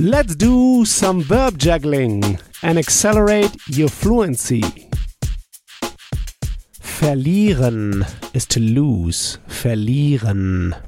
Let's do some verb juggling and accelerate your fluency. Verlieren is to lose. Verlieren.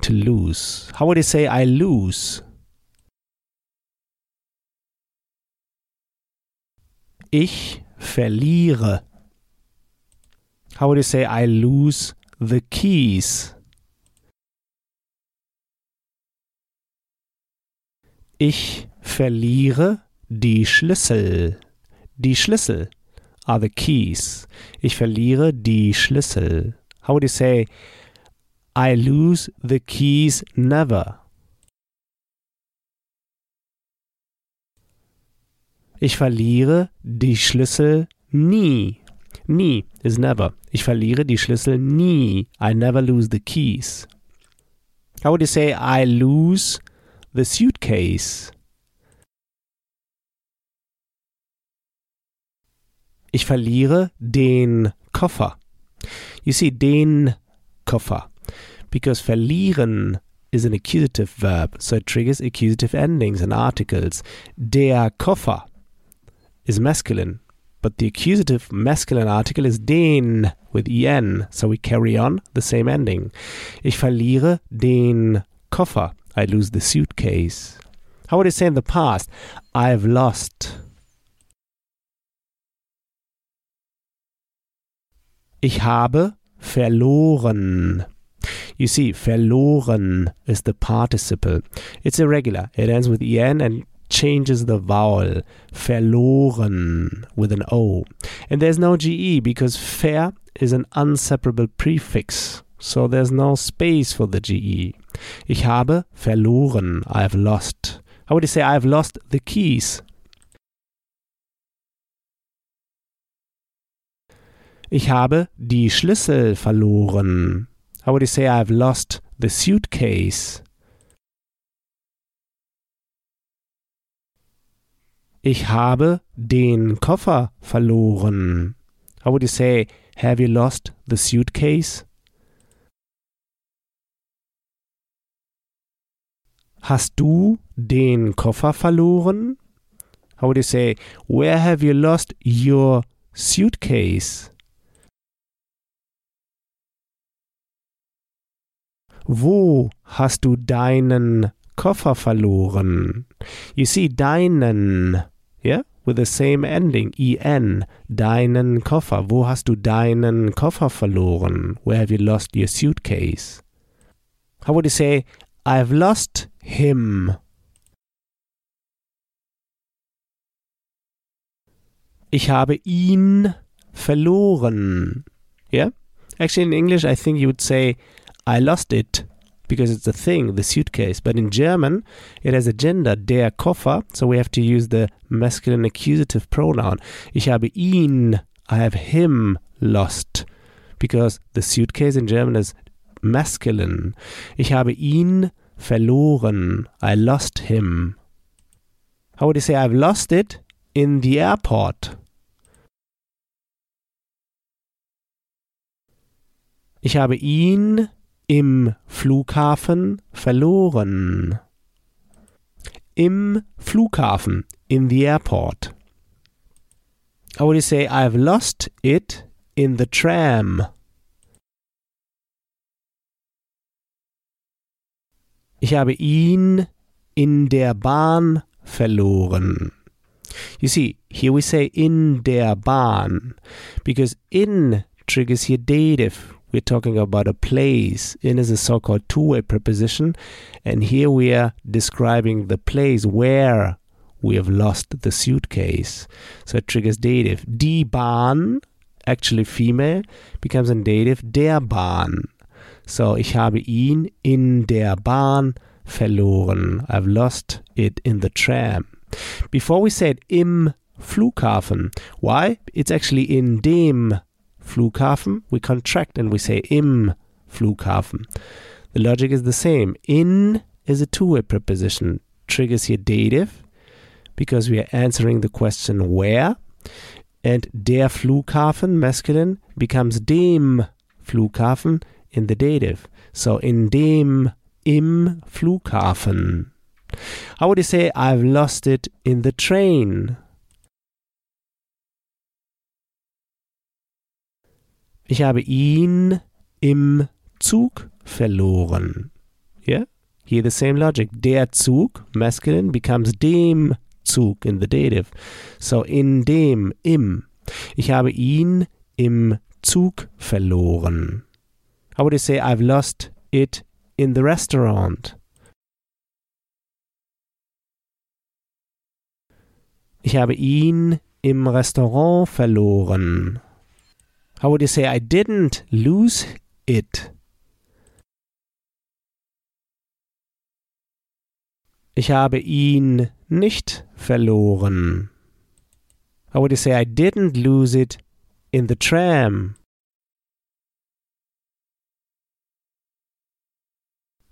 To lose. How would you say I lose? Ich verliere. How would you say I lose the keys? Ich verliere die Schlüssel. Die Schlüssel are the keys. Ich verliere die Schlüssel. How would you say I lose the keys never? Ich verliere die Schlüssel nie. Nie is never. Ich verliere die Schlüssel nie. I never lose the keys. How would you say I lose the suitcase? Ich verliere den Koffer. You see, den Koffer. Because verlieren is an accusative verb, so it triggers accusative endings and articles. Der Koffer is masculine, but the accusative masculine article is den with en, so we carry on the same ending. Ich verliere den Koffer. I lose the suitcase. How would I say in the past? I've lost. Ich habe verloren. You see, verloren is the participle. It's irregular. It ends with en and changes the vowel. Verloren with an O. And there's no GE because ver is an unseparable prefix. So there's no space for the GE. Ich habe verloren. I've lost. How would you say I've lost the keys? Ich habe die Schlüssel verloren. How would you say I've lost the suitcase? Ich habe den Koffer verloren. How would you say have you lost the suitcase? Hast du den Koffer verloren? How would you say where have you lost your suitcase? Wo hast du deinen Koffer verloren? You see, deinen, yeah, with the same ending, en, deinen Koffer. Wo hast du deinen Koffer verloren? Where have you lost your suitcase? How would you say, I've lost him? Ich habe ihn verloren. Yeah? Actually, in English, I think you would say, I lost it because it's a thing, the suitcase. But in German, it has a gender, der Koffer, so we have to use the masculine accusative pronoun. Ich habe ihn, I have him lost because the suitcase in German is masculine. Ich habe ihn verloren, I lost him. How would you say I've lost it in the airport? Ich habe ihn im Flughafen verloren. Im Flughafen, in the airport. How would you say I've lost it in the tram? Ich habe ihn in der Bahn verloren. You see, here we say in der Bahn because in triggers here dative we're talking about a place. In is a so called two way preposition, and here we are describing the place where we have lost the suitcase. So it triggers dative. Die Bahn, actually female, becomes a dative der Bahn. So ich habe ihn in der Bahn verloren. I've lost it in the tram. Before we said im Flughafen. Why? It's actually in dem Flughafen, we contract and we say im Flughafen. The logic is the same. In is a two way preposition, triggers here dative because we are answering the question where. And der Flughafen, masculine, becomes dem Flughafen in the dative. So in dem, im Flughafen. How would you say I've lost it in the train? Ich habe ihn im Zug verloren. Yeah? Here the same logic. Der Zug, masculine, becomes dem Zug in the dative. So in dem, im. Ich habe ihn im Zug verloren. How would you say I've lost it in the restaurant? Ich habe ihn im Restaurant verloren. How would you say I didn't lose it? Ich habe ihn nicht verloren. How would you say I didn't lose it in the tram?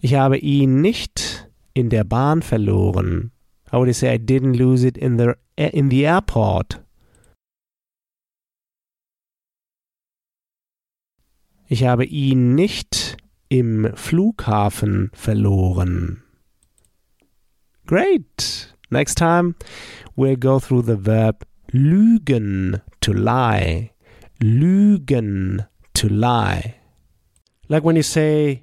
Ich habe ihn nicht in der Bahn verloren. How would say I didn't lose it in the in the airport? Ich habe ihn nicht im Flughafen verloren. Great. Next time we'll go through the verb lügen, to lie. Lügen, to lie. Like when you say,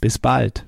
Bis bald.